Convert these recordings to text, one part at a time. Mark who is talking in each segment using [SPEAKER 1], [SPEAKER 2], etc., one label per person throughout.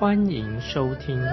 [SPEAKER 1] 欢迎收听。
[SPEAKER 2] 亲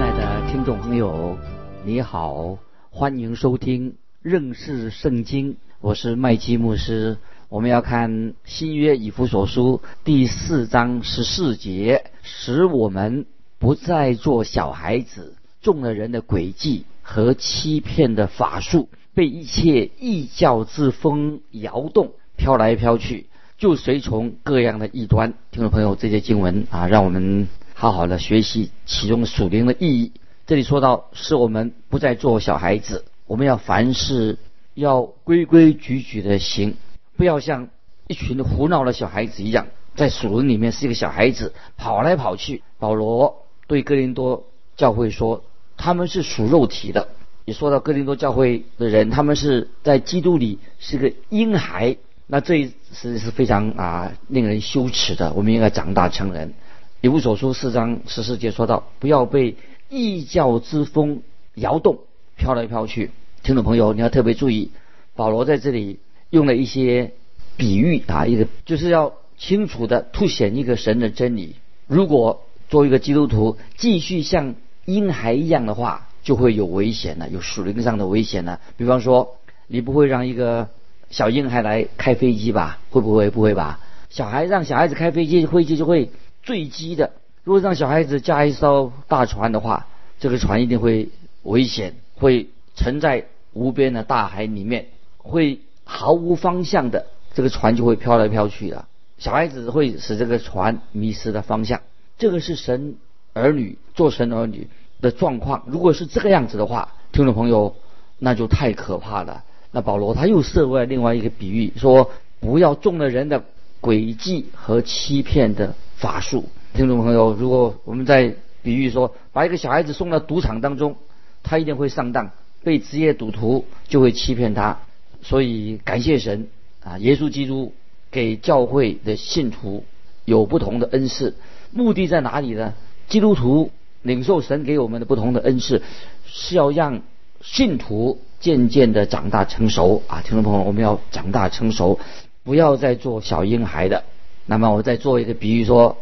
[SPEAKER 2] 爱的听众朋友，你好，欢迎收听认识圣经，我是麦基牧师。我们要看新约以弗所书第四章十四节，使我们不再做小孩子，中了人的诡计和欺骗的法术，被一切异教之风摇动，飘来飘去，就随从各样的异端。听众朋友，这些经文啊，让我们好好的学习其中属灵的意义。这里说到，是我们不再做小孩子，我们要凡事要规规矩矩的行，不要像一群胡闹的小孩子一样，在属灵里面是一个小孩子，跑来跑去。保罗对哥林多教会说，他们是属肉体的。也说到哥林多教会的人，他们是在基督里是个婴孩。那这一是是非常啊令人羞耻的。我们应该长大成人。以弗所书四章十四节说到，不要被异教之风摇动，飘来飘去。听众朋友，你要特别注意，保罗在这里用了一些比喻啊，一个就是要清楚的凸显一个神的真理。如果作为一个基督徒继续像婴孩一样的话，就会有危险了，有属灵上的危险了。比方说，你不会让一个小婴孩来开飞机吧？会不会？不会吧？小孩让小孩子开飞机，飞机就会坠机的。如果让小孩子驾一艘大船的话，这个船一定会危险，会沉在无边的大海里面，会毫无方向的，这个船就会飘来飘去的。小孩子会使这个船迷失了方向。这个是神儿女做神儿女的状况。如果是这个样子的话，听众朋友，那就太可怕了。那保罗他又设外另外一个比喻，说不要中了人的诡计和欺骗的法术。听众朋友，如果我们在比喻说，把一个小孩子送到赌场当中，他一定会上当，被职业赌徒就会欺骗他。所以感谢神啊，耶稣基督给教会的信徒有不同的恩赐，目的在哪里呢？基督徒领受神给我们的不同的恩赐，是要让信徒渐渐的长大成熟啊！听众朋友，我们要长大成熟，不要再做小婴孩的。那么我再做一个比喻说。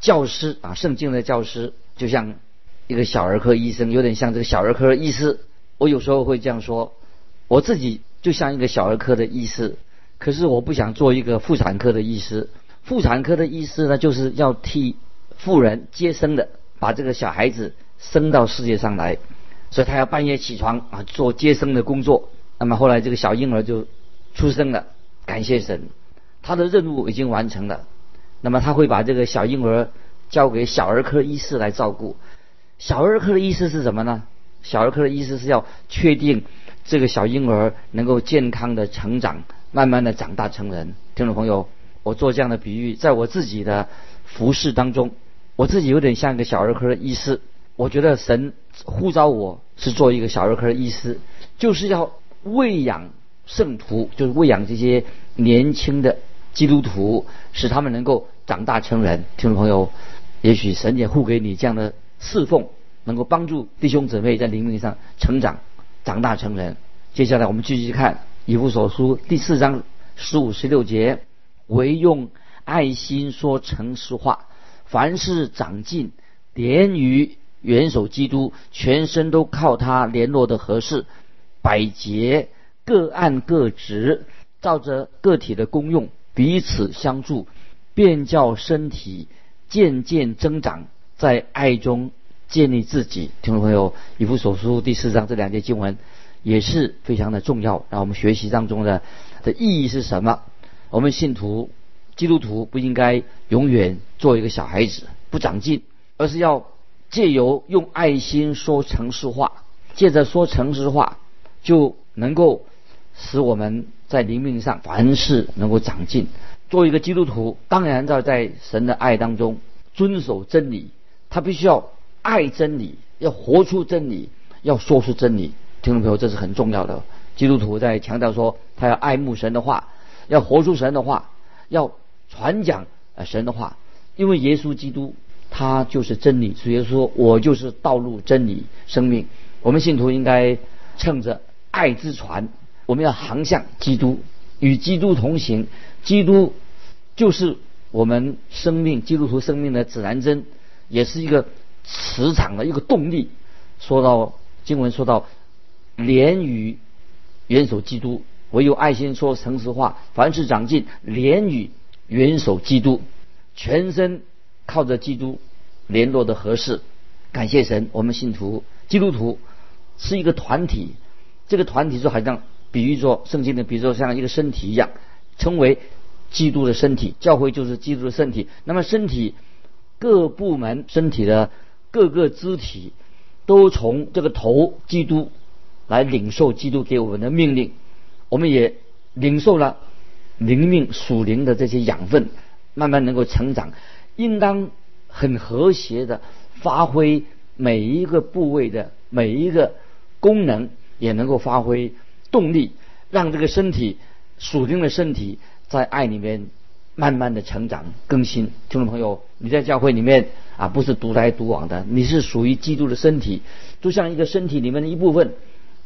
[SPEAKER 2] 教师啊，圣经的教师就像一个小儿科医生，有点像这个小儿科医师。我有时候会这样说，我自己就像一个小儿科的医师，可是我不想做一个妇产科的医师。妇产科的医师呢，就是要替妇人接生的，把这个小孩子生到世界上来，所以他要半夜起床啊，做接生的工作。那么后来这个小婴儿就出生了，感谢神，他的任务已经完成了。那么他会把这个小婴儿交给小儿科医师来照顾。小儿科的意思是什么呢？小儿科的意思是要确定这个小婴儿能够健康的成长，慢慢的长大成人。听众朋友，我做这样的比喻，在我自己的服饰当中，我自己有点像一个小儿科的医师。我觉得神呼召我是做一个小儿科的医师，就是要喂养圣徒，就是喂养这些年轻的基督徒，使他们能够。长大成人，听众朋友，也许神也护给你这样的侍奉，能够帮助弟兄姊妹在灵命上成长、长大成人。接下来我们继续看以弗所书第四章十五、十六节：唯用爱心说诚实话，凡事长进，连于元首基督，全身都靠他联络的合适，百节各按各职，照着个体的功用彼此相助。便叫身体渐渐增长，在爱中建立自己。听众朋友，以弗所书第四章这两节经文也是非常的重要。让我们学习当中的的意义是什么？我们信徒基督徒不应该永远做一个小孩子，不长进，而是要借由用爱心说诚实话，借着说诚实话，就能够使我们在灵命上凡事能够长进。作为一个基督徒，当然要在神的爱当中遵守真理，他必须要爱真理，要活出真理，要说出真理。听众朋友，这是很重要的。基督徒在强调说，他要爱慕神的话，要活出神的话，要传讲呃神的话，因为耶稣基督他就是真理，所以说我就是道路、真理、生命。我们信徒应该乘着爱之船，我们要航向基督，与基督同行。基督就是我们生命，基督徒生命的指南针，也是一个磁场的一个动力。说到经文，说到连与。元首基督，唯有爱心说诚实话，凡事长进，连与元首基督，全身靠着基督联络的合适。感谢神，我们信徒基督徒是一个团体，这个团体就好像比喻说圣经的，比如说像一个身体一样，称为基督的身体，教会就是基督的身体。那么身体各部门身体的各个肢体都从这个头基督。来领受基督给我们的命令，我们也领受了灵命属灵的这些养分，慢慢能够成长，应当很和谐的发挥每一个部位的每一个功能，也能够发挥动力，让这个身体属灵的身体在爱里面慢慢的成长更新。听众朋友，你在教会里面啊，不是独来独往的，你是属于基督的身体，就像一个身体里面的一部分。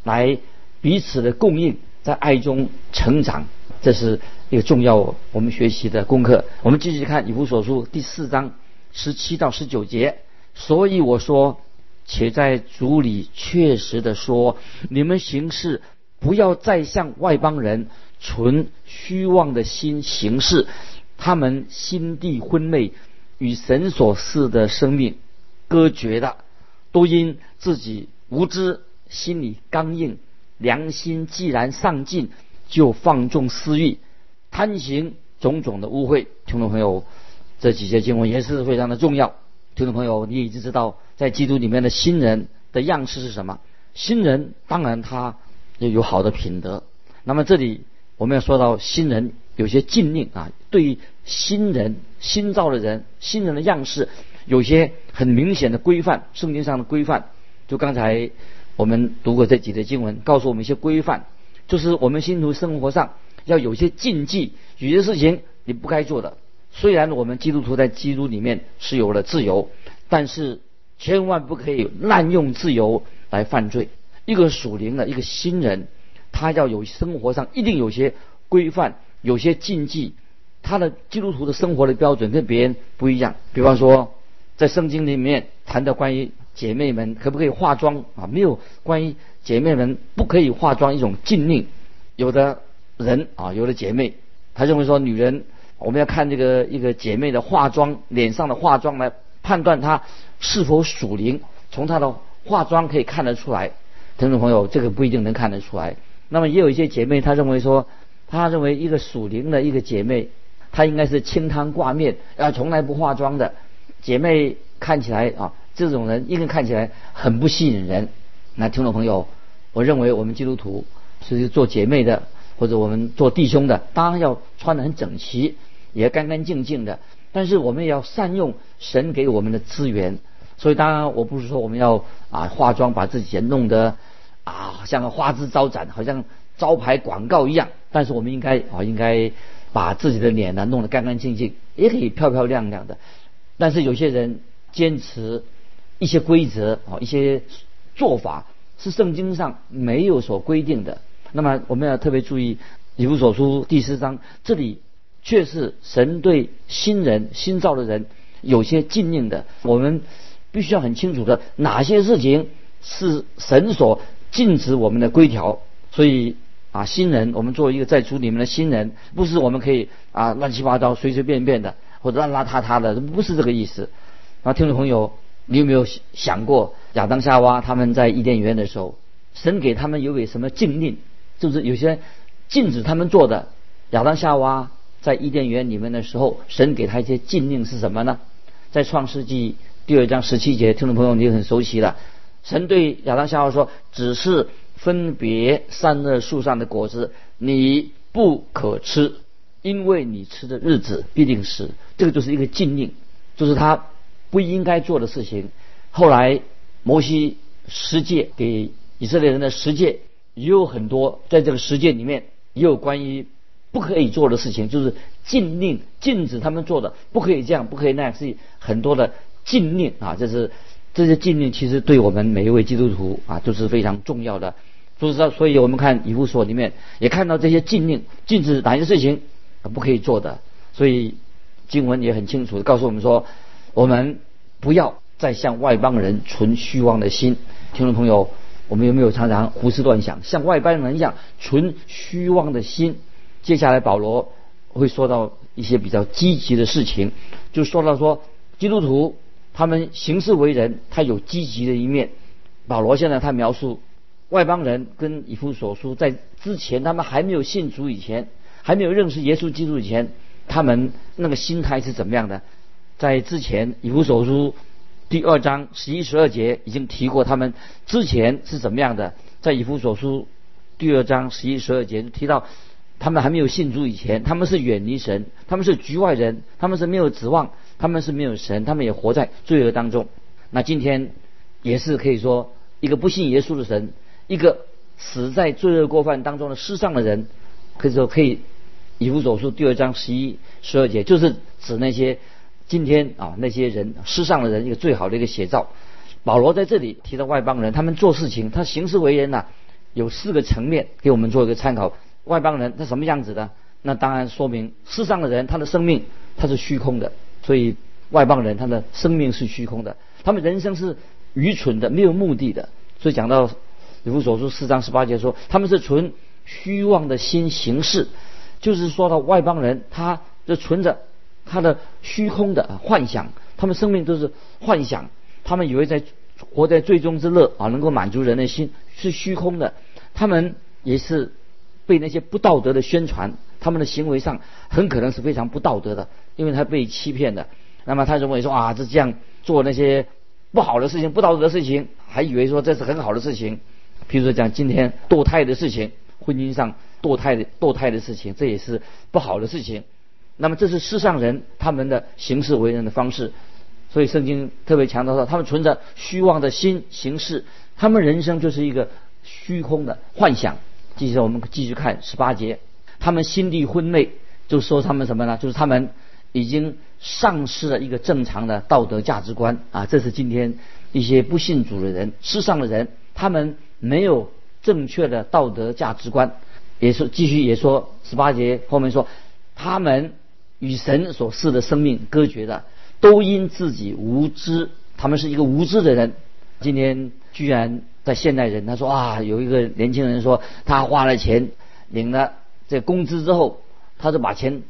[SPEAKER 2] 来彼此的供应，在爱中成长，这是一个重要我们学习的功课。我们继续看以弗所书第四章十七到十九节。所以我说，且在主里确实的说，你们行事不要再向外邦人存虚妄的心行事，他们心地昏昧，与神所赐的生命隔绝的，都因自己无知。心里刚硬，良心既然丧尽，就放纵私欲，贪行种种的污秽。听众朋友，这几节经文也是非常的重要。听众朋友，你已经知道，在基督里面的新人的样式是什么？新人当然他要有好的品德。那么这里我们要说到新人有些禁令啊，对于新人新造的人，新人的样式有些很明显的规范，圣经上的规范。就刚才。我们读过这几节经文，告诉我们一些规范，就是我们信徒生活上要有些禁忌，有些事情你不该做的。虽然我们基督徒在基督里面是有了自由，但是千万不可以滥用自由来犯罪。一个属灵的一个新人，他要有生活上一定有些规范，有些禁忌，他的基督徒的生活的标准跟别人不一样。比方说，在圣经里面谈到关于。姐妹们可不可以化妆啊？没有关于姐妹们不可以化妆一种禁令。有的人啊，有的姐妹，她认为说女人我们要看这个一个姐妹的化妆，脸上的化妆来判断她是否属灵。从她的化妆可以看得出来。听众朋友，这个不一定能看得出来。那么也有一些姐妹，她认为说，她认为一个属灵的一个姐妹，她应该是清汤挂面，啊，从来不化妆的姐妹，看起来啊。这种人应该看起来很不吸引人。那听众朋友，我认为我们基督徒是做姐妹的，或者我们做弟兄的，当然要穿得很整齐，也干干净净的。但是我们也要善用神给我们的资源。所以当然我不是说我们要啊化妆把自己弄得啊像个花枝招展，好像招牌广告一样。但是我们应该啊应该把自己的脸呢弄得干干净净，也可以漂漂亮亮的。但是有些人坚持。一些规则啊，一些做法是圣经上没有所规定的。那么我们要特别注意《以弗所书》第四章，这里却是神对新人新造的人有些禁令的。我们必须要很清楚的哪些事情是神所禁止我们的规条。所以啊，新人我们作为一个在主里面的新人，不是我们可以啊乱七八糟、随随便便的或者邋邋遢遢的，不是这个意思。啊，听众朋友。你有没有想过亚当夏娃他们在伊甸园的时候，神给他们有给什么禁令？就是有些禁止他们做的。亚当夏娃在伊甸园里面的时候，神给他一些禁令是什么呢？在创世纪第二章十七节，听众朋友你很熟悉了。神对亚当夏娃说：“只是分别善恶树上的果子，你不可吃。”因为你吃的日子必定死。这个就是一个禁令，就是他不应该做的事情。后来摩西十诫给以色列人的十诫也有很多，在这个十诫里面也有关于不可以做的事情，就是禁令禁止他们做的，不可以这样，不可以那样，是很多的禁令啊。这是这些禁令，其实对我们每一位基督徒啊都是非常重要的。所以说，所以我们看以弗所里面也看到这些禁令，禁止哪些事情不可以做的。所以经文也很清楚的告诉我们说，我们不要再向外邦人存虚妄的心。听众朋友，我们有没有常常胡思乱想，像外邦人一样存虚妄的心？接下来保罗会说到一些比较积极的事情，就说到说基督徒他们行事为人，他有积极的一面。保罗现在他描述。外邦人跟以弗所书在之前，他们还没有信主以前，还没有认识耶稣基督以前，他们那个心态是怎么样的？在之前以弗所书第二章十一十二节已经提过，他们之前是怎么样的？在以弗所书第二章十一十二节提到，他们还没有信主以前，他们是远离神，他们是局外人，他们是没有指望，他们是没有神，他们也活在罪恶当中。那今天也是可以说一个不信耶稣的神。一个死在罪恶过犯当中的世上的人，可以说可以以弗所书第二章十一十二节，就是指那些今天啊那些人世上的人一个最好的一个写照。保罗在这里提到外邦人，他们做事情，他行事为人呐，有四个层面给我们做一个参考。外邦人他什么样子的？那当然说明世上的人他的生命他是虚空的，所以外邦人他的生命是虚空的，他们人生是愚蠢的，没有目的的。所以讲到。以弗所书四章十八节说，他们是存虚妄的心行事，就是说到外邦人，他就存着他的虚空的幻想，他们生命都是幻想，他们以为在活在最终之乐啊，能够满足人的心是虚空的，他们也是被那些不道德的宣传，他们的行为上很可能是非常不道德的，因为他被欺骗的，那么他认为说啊，是这样做那些不好的事情、不道德的事情，还以为说这是很好的事情。比如说讲今天堕胎的事情，婚姻上堕胎的堕胎的事情，这也是不好的事情。那么这是世上人他们的行事为人的方式，所以圣经特别强调说，他们存着虚妄的心行事，他们人生就是一个虚空的幻想。继续我们继续看十八节，他们心地昏昧，就说他们什么呢？就是他们已经丧失了一个正常的道德价值观啊！这是今天一些不信主的人，世上的人，他们。没有正确的道德价值观，也是继续也说十八节后面说，他们与神所赐的生命隔绝的，都因自己无知，他们是一个无知的人。今天居然在现代人，他说啊，有一个年轻人说，他花了钱领了这工资之后，他就把钱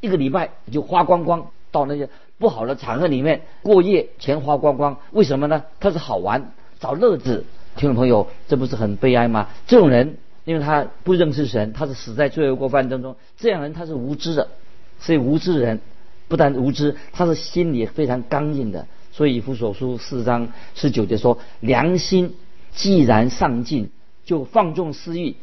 [SPEAKER 2] 一个礼拜就花光光，到那些不好的场合里面过夜，钱花光光。为什么呢？他是好玩，找乐子。听众朋友，这不是很悲哀吗？这种人，因为他不认识神，他是死在罪恶过犯当中。这样人他是无知的，所以无知的人不但无知，他是心里非常刚硬的。所以以弗所书四章十九节说：“良心既然丧尽，就放纵私欲，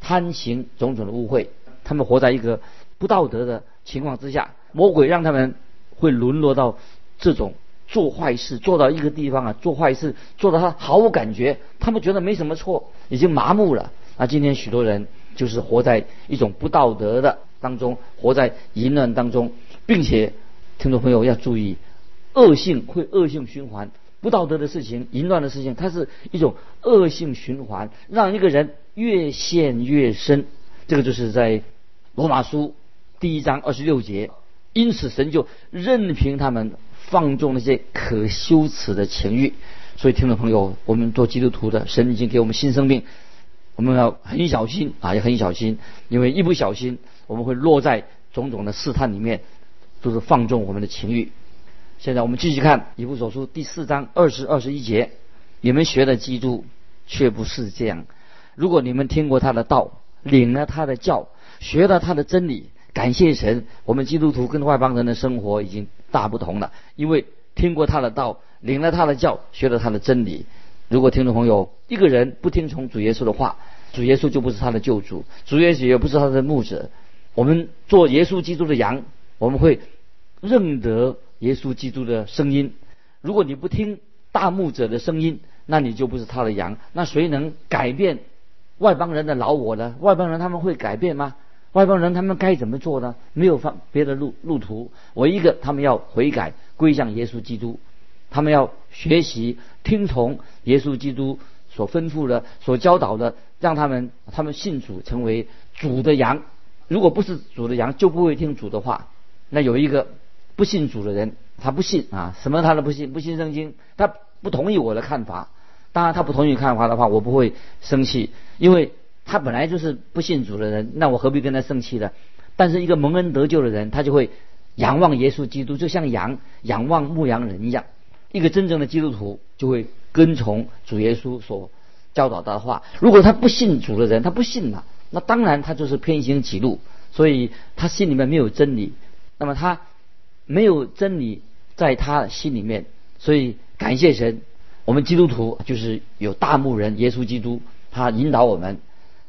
[SPEAKER 2] 贪行种种的污秽。”他们活在一个不道德的情况之下，魔鬼让他们会沦落到这种。做坏事做到一个地方啊，做坏事做到他毫无感觉，他们觉得没什么错，已经麻木了。那今天许多人就是活在一种不道德的当中，活在淫乱当中，并且听众朋友要注意，恶性会恶性循环，不道德的事情、淫乱的事情，它是一种恶性循环，让一个人越陷越深。这个就是在罗马书第一章二十六节，因此神就任凭他们。放纵那些可羞耻的情欲，所以听众朋友，我们做基督徒的，神已经给我们新生命，我们要很小心啊，也很小心，因为一不小心，我们会落在种种的试探里面，都是放纵我们的情欲。现在我们继续看以弗所书第四章二十二十一节，你们学的基督却不是这样。如果你们听过他的道，领了他的教，学了他的真理。感谢神，我们基督徒跟外邦人的生活已经大不同了，因为听过他的道，领了他的教，学了他的真理。如果听众朋友一个人不听从主耶稣的话，主耶稣就不是他的救主，主耶稣也不是他的牧者，我们做耶稣基督的羊，我们会认得耶稣基督的声音。如果你不听大牧者的声音，那你就不是他的羊。那谁能改变外邦人的老我呢？外邦人他们会改变吗？外邦人他们该怎么做呢？没有方别的路路途，唯一个他们要悔改，归向耶稣基督。他们要学习听从耶稣基督所吩咐的、所教导的，让他们他们信主，成为主的羊。如果不是主的羊，就不会听主的话。那有一个不信主的人，他不信啊，什么他都不信，不信圣经，他不同意我的看法。当然，他不同意看法的话，我不会生气，因为他本来就是不信主的人，那我何必跟他生气呢？但是一个蒙恩得救的人，他就会仰望耶稣基督，就像羊仰望牧羊人一样。一个真正的基督徒就会跟从主耶稣所教导的话。如果他不信主的人，他不信了。那当然，他就是偏行己路，所以他心里面没有真理。那么他没有真理在他心里面，所以感谢神，我们基督徒就是有大牧人耶稣基督，他引导我们。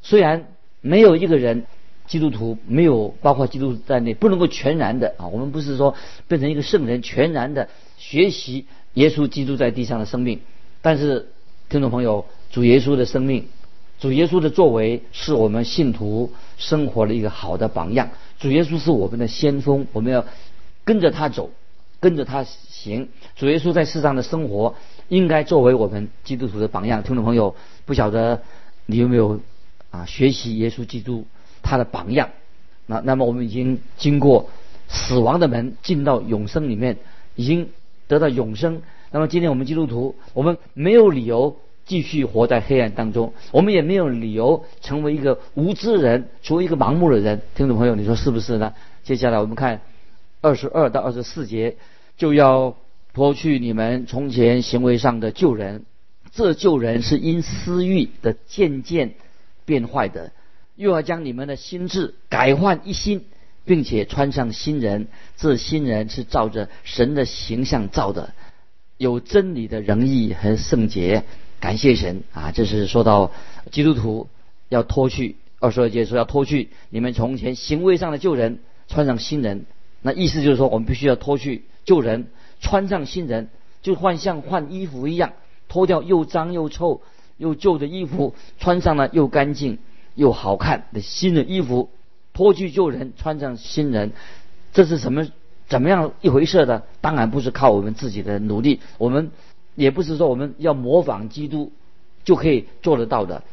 [SPEAKER 2] 虽然没有一个人基督徒没有包括基督在内，不能够全然的啊，我们不是说变成一个圣人，全然的学习耶稣基督在地上的生命。但是听众朋友，主耶稣的生命。主耶稣的作为是我们信徒生活的一个好的榜样。主耶稣是我们的先锋，我们要跟着他走，跟着他行。主耶稣在世上的生活应该作为我们基督徒的榜样。听众朋友，不晓得你有没有啊学习耶稣基督他的榜样？那那么我们已经经过死亡的门，进到永生里面，已经得到永生。那么今天我们基督徒，我们没有理由。继续活在黑暗当中，我们也没有理由成为一个无知人，成为一个盲目的人。听众朋友，你说是不是呢？接下来我们看二十二到二十四节，就要脱去你们从前行为上的旧人，这旧人是因私欲的渐渐变坏的，又要将你们的心智改换一新，并且穿上新人。这新人是照着神的形象造的，有真理的仁义和圣洁。感谢神啊！这是说到基督徒要脱去二十二节说要脱去你们从前行为上的旧人，穿上新人。那意思就是说，我们必须要脱去旧人，穿上新人，就换像换衣服一样，脱掉又脏又臭又旧的衣服，穿上了又干净又好看的新的衣服。脱去旧人，穿上新人，这是什么怎么样一回事呢？当然不是靠我们自己的努力，我们。也不是说我们要模仿基督就可以做得到的，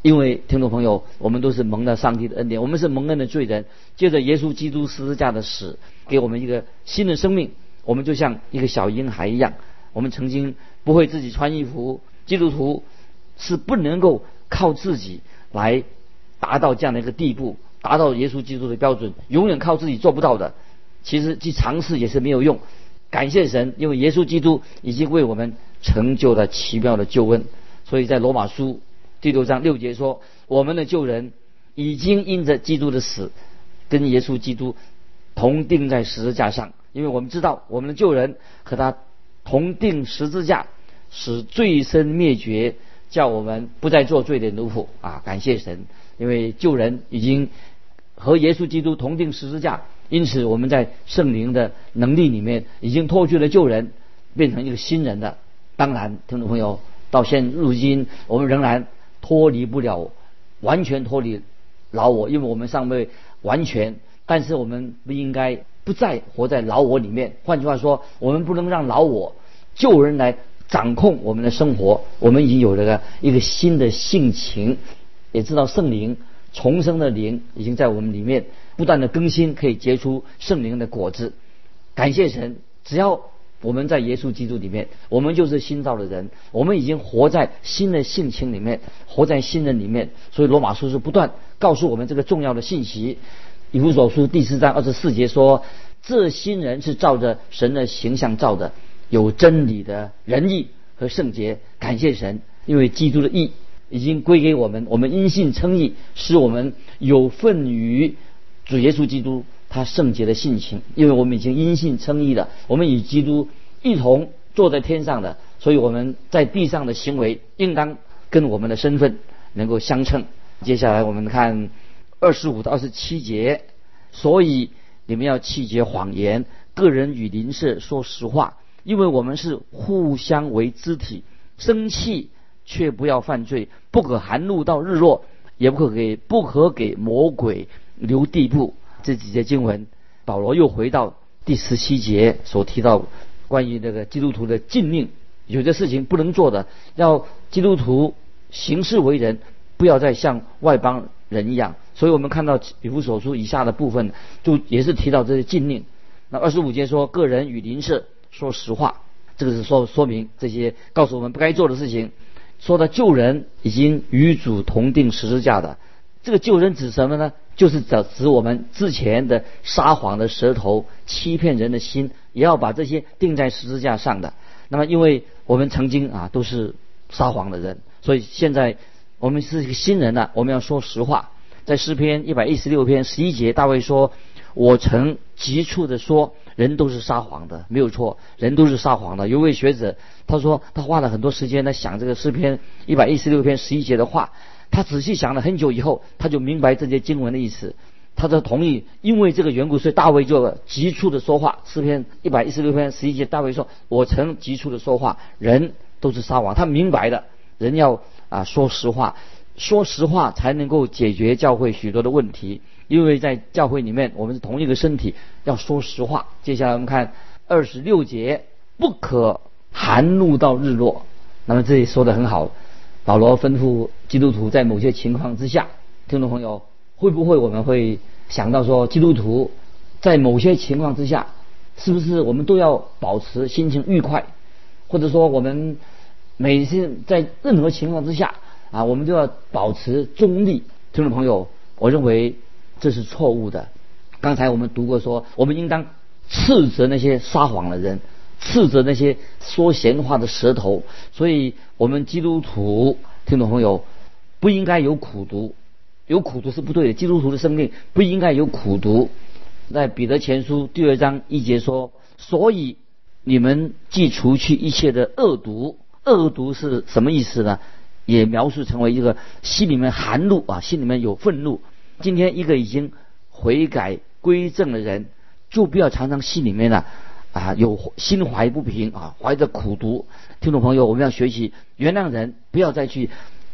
[SPEAKER 2] 因为听众朋友，我们都是蒙了上帝的恩典，我们是蒙恩的罪人。借着耶稣基督十字架的死，给我们一个新的生命，我们就像一个小婴孩一样。我们曾经不会自己穿衣服，基督徒是不能够靠自己来达到这样的一个地步，达到耶稣基督的标准，永远靠自己做不到的。其实去尝试也是没有用。感谢神，因为耶稣基督已经为我们。成就了奇妙的救恩，所以在罗马书第六章六节说：“我们的救人已经因着基督的死，跟耶稣基督同钉在十字架上。因为我们知道，我们的救人和他同钉十字架，使罪身灭绝，叫我们不再做罪的奴仆啊！感谢神，因为救人已经和耶稣基督同钉十字架，因此我们在圣灵的能力里面已经脱去了旧人，变成一个新人的。”当然，听众朋友，到现如今，我们仍然脱离不了完全脱离老我，因为我们尚未完全。但是我们不应该不再活在老我里面。换句话说，我们不能让老我旧人来掌控我们的生活。我们已经有了一个新的性情，也知道圣灵重生的灵已经在我们里面不断的更新，可以结出圣灵的果子。感谢神，只要。我们在耶稣基督里面，我们就是新造的人，我们已经活在新的性情里面，活在新人里面。所以罗马书是不断告诉我们这个重要的信息。以弗所书第四章二十四节说：“这新人是照着神的形象造的，有真理的仁义和圣洁。”感谢神，因为基督的义已经归给我们，我们因信称义，使我们有份于主耶稣基督。他圣洁的性情，因为我们已经因信称义了，我们与基督一同坐在天上的，所以我们在地上的行为应当跟我们的身份能够相称。接下来我们看二十五到二十七节，所以你们要弃绝谎言，个人与邻舍说实话，因为我们是互相为肢体。生气却不要犯罪，不可含怒到日落，也不可给不可给魔鬼留地步。这几节经文，保罗又回到第十七节所提到关于这个基督徒的禁令，有些事情不能做的，要基督徒行事为人，不要再像外邦人一样。所以我们看到以弗所书以下的部分，就也是提到这些禁令。那二十五节说，个人与邻舍说实话。这个是说说明这些告诉我们不该做的事情。说的救人已经与主同定十字架的，这个救人指什么呢？就是指指我们之前的撒谎的舌头、欺骗人的心，也要把这些钉在十字架上的。那么，因为我们曾经啊都是撒谎的人，所以现在我们是一个新人了，我们要说实话。在诗篇一百一十六篇十一节，大卫说：“我曾急促的说。”人都是撒谎的，没有错，人都是撒谎的。有位学者他说，他花了很多时间来想这个诗篇一百一十六篇十一节的话，他仔细想了很久以后，他就明白这些经文的意思，他就同意，因为这个缘故，所以大卫就急促的说话。诗篇一百一十六篇十一节，大卫说：“我曾急促的说话，人都是撒谎。”他明白的，人要啊说实话，说实话才能够解决教会许多的问题。因为在教会里面，我们是同一个身体，要说实话。接下来我们看二十六节，不可含怒到日落。那么这里说的很好，保罗吩咐基督徒在某些情况之下，听众朋友会不会我们会想到说，基督徒在某些情况之下，是不是我们都要保持心情愉快，或者说我们每次在任何情况之下啊，我们都要保持中立？听众朋友，我认为。这是错误的。刚才我们读过说，我们应当斥责那些撒谎的人，斥责那些说闲话的舌头。所以，我们基督徒听众朋友不应该有苦读，有苦读是不对的。基督徒的生命不应该有苦读。在彼得前书第二章一节说：“所以你们既除去一切的恶毒，恶毒是什么意思呢？也描述成为一个心里面含怒啊，心里面有愤怒。”今天一个已经悔改归正的人，就不要常常心里面呢啊有心怀不平啊，怀着苦毒。听众朋友，我们要学习原谅人，不要再去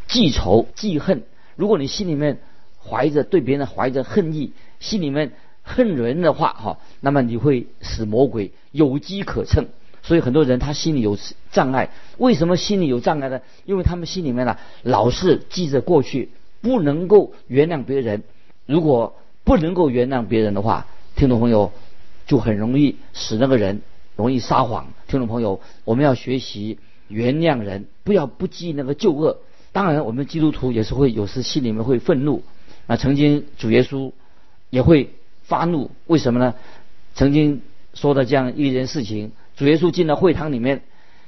[SPEAKER 2] 记仇记恨。如果你心里面怀着对别人怀着恨意，心里面恨人的话哈，那么你会使魔鬼有机可乘。所以很多人他心里有障碍，为什么心里有障碍呢？因为他们心里面呢老是记着过去。不能够原谅别人，如果不能够原谅别人的话，听众朋友就很容易使那个人容易撒谎。听众朋友，我们要学习原谅人，不要不记那个旧恶。当然，我们基督徒也是会有时心里面会愤怒。那曾经主耶稣也会发怒，为什么呢？曾经说的这样一件事情：主耶稣进了会堂里面，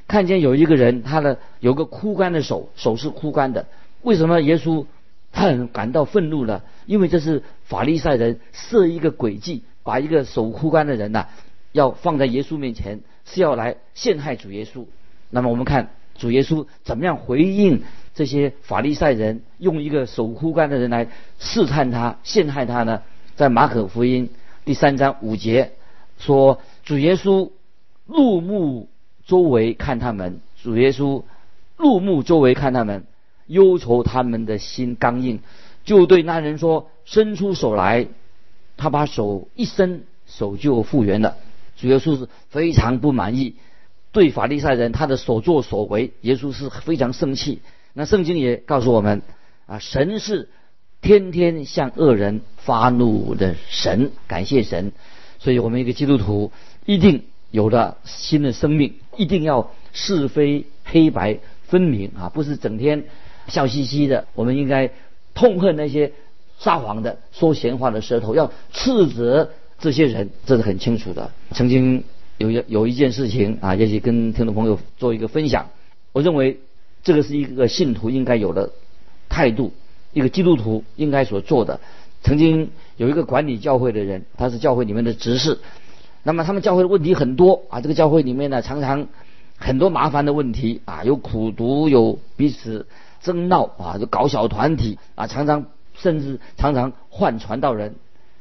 [SPEAKER 2] 看见有一个人，他的有个枯干的手，手是枯干的。为什么耶稣？他很感到愤怒了，因为这是法利赛人设一个诡计，把一个守枯干的人呐，要放在耶稣面前，是要来陷害主耶稣。那么我们看主耶稣怎么样回应这些法利赛人，用一个守枯干的人来试探他、陷害他呢？在马可福音第三章五节说，主耶稣入目周围看他们，主耶稣入目周围看他们。忧愁他们的心刚硬，就对那人说：“伸出手来。”他把手一伸，手就复原了。主耶稣是非常不满意，对法利赛人他的所作所为，耶稣是非常生气。那圣经也告诉我们啊，神是天天向恶人发怒的神，感谢神。所以我们一个基督徒一定有了新的生命，一定要是非黑白分明啊，不是整天。笑嘻嘻的，我们应该痛恨那些撒谎的、说闲话的舌头，要斥责这些人，这是很清楚的。曾经有有一件事情啊，也许跟听众朋友做一个分享。我认为这个是一个信徒应该有的态度，一个基督徒应该所做的。曾经有一个管理教会的人，他是教会里面的执事，那么他们教会的问题很多啊，这个教会里面呢，常常很多麻烦的问题啊，有苦读，有彼此。争闹啊，就搞小团体啊，常常甚至常常换传道人。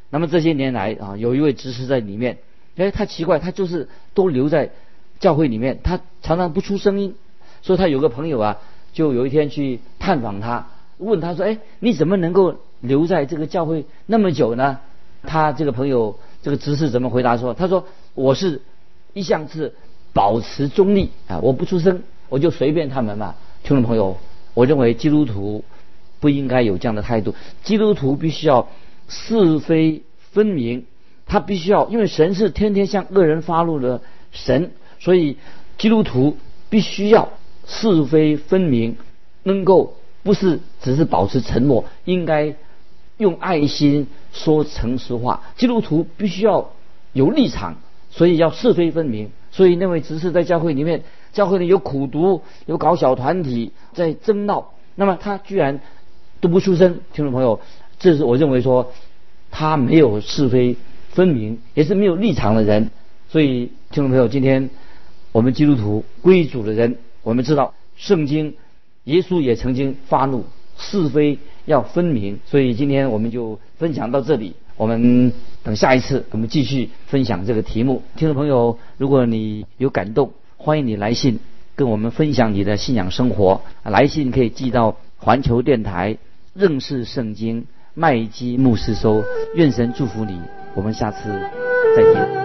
[SPEAKER 2] 那么这些年来啊，有一位执事在里面，哎，他奇怪，他就是都留在教会里面，他常常不出声音。所以他有个朋友啊，就有一天去探访他，问他说：“哎，你怎么能够留在这个教会那么久呢？”他这个朋友这个执事怎么回答说：“他说我是一向是保持中立啊，我不出声，我就随便他们嘛。”听众朋友，我认为基督徒不应该有这样的态度，基督徒必须要。是非分明，他必须要，因为神是天天向恶人发怒的神，所以基督徒必须要是非分明，能够不是只是保持沉默，应该用爱心说诚实话。基督徒必须要有立场，所以要是非分明。所以那位执事在教会里面，教会里有苦读，有搞小团体在争闹，那么他居然都不出声，听众朋友。这是我认为说，他没有是非分明，也是没有立场的人。所以，听众朋友，今天我们基督徒归主的人，我们知道圣经，耶稣也曾经发怒，是非要分明。所以今天我们就分享到这里，我们等下一次我们继续分享这个题目。听众朋友，如果你有感动，欢迎你来信跟我们分享你的信仰生活。来信可以寄到环球电台认识圣经。麦基牧师收：“愿神祝福你，我们下次再见。”